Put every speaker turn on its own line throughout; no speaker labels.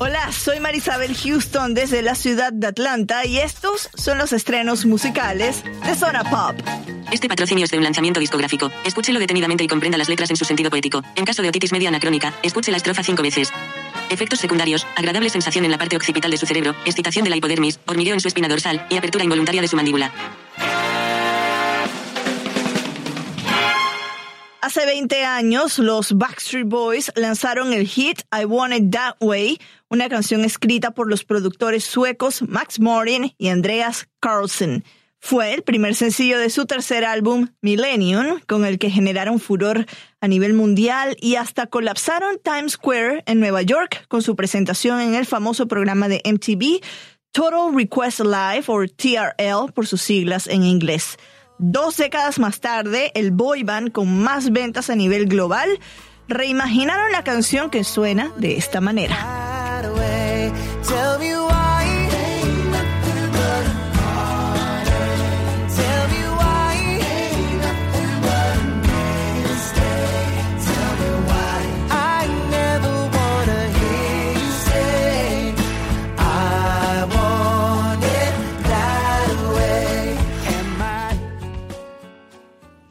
Hola, soy Marisabel Houston desde la ciudad de Atlanta y estos son los estrenos musicales de Zona Pop.
Este patrocinio es de un lanzamiento discográfico. Escúchelo detenidamente y comprenda las letras en su sentido poético. En caso de otitis media anacrónica, escuche la estrofa cinco veces. Efectos secundarios, agradable sensación en la parte occipital de su cerebro, excitación de la hipodermis, hormigueo en su espina dorsal y apertura involuntaria de su mandíbula.
Hace 20 años, los Backstreet Boys lanzaron el hit I Want It That Way, una canción escrita por los productores suecos Max Martin y Andreas Carlsen. Fue el primer sencillo de su tercer álbum, Millennium, con el que generaron furor a nivel mundial y hasta colapsaron Times Square en Nueva York con su presentación en el famoso programa de MTV Total Request Live o TRL por sus siglas en inglés. Dos décadas más tarde, el boy band con más ventas a nivel global reimaginaron la canción que suena de esta manera.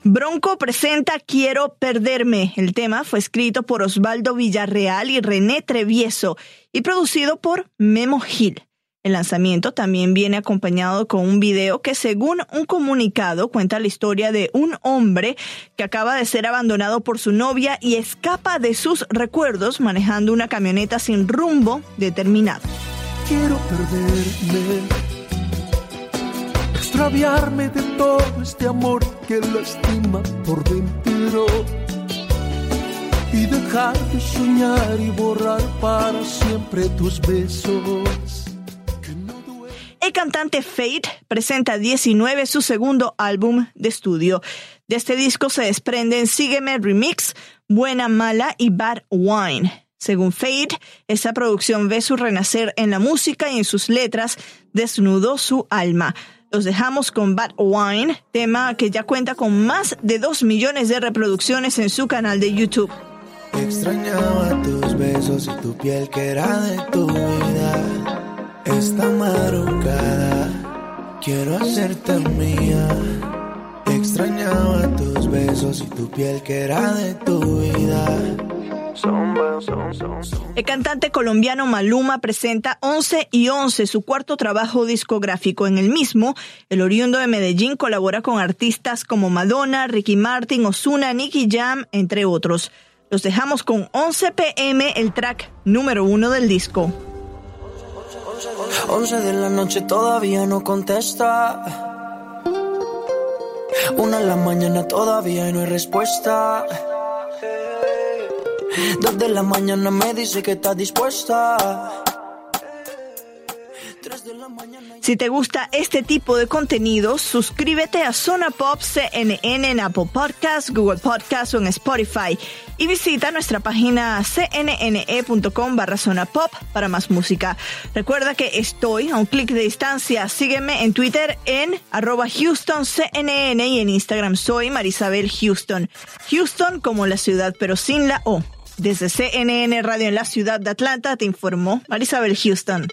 Bronco presenta Quiero Perderme. El tema fue escrito por Osvaldo Villarreal y René Trevieso y producido por Memo Gil. El lanzamiento también viene acompañado con un video que según un comunicado cuenta la historia de un hombre que acaba de ser abandonado por su novia y escapa de sus recuerdos manejando una camioneta sin rumbo determinado.
Quiero perderme extraviarme de todo este amor que lastima por dentro y dejar de soñar y borrar para siempre tus besos.
El cantante Fate presenta 19 su segundo álbum de estudio. De este disco se desprenden Sígueme Remix, Buena Mala y Bad Wine. Según Fate, esta producción ve su renacer en la música y en sus letras, desnudó su alma. Los dejamos con Bad Wine, tema que ya cuenta con más de 2 millones de reproducciones en su canal de YouTube.
Extrañaba tus besos y tu piel que era de tu vida. Esta madrugada quiero hacerte mía. Extrañaba tus besos y tu piel que era de tu vida.
El cantante colombiano Maluma presenta 11 y 11, su cuarto trabajo discográfico. En el mismo, el oriundo de Medellín colabora con artistas como Madonna, Ricky Martin, Ozuna, Nicky Jam, entre otros. Los dejamos con 11 pm, el track número uno del disco.
11 de la noche todavía no contesta. Una de la mañana todavía no hay respuesta. Dos de la mañana me dice que está dispuesta.
Si te gusta este tipo de contenido, suscríbete a Zona Pop CNN en Apple Podcasts, Google Podcasts o en Spotify y visita nuestra página cnne.com barra Zona Pop para más música. Recuerda que estoy a un clic de distancia. Sígueme en Twitter en arroba Houston y en Instagram soy Marisabel Houston. Houston como la ciudad pero sin la O. Desde CNN Radio en la ciudad de Atlanta te informó Marisabel Houston.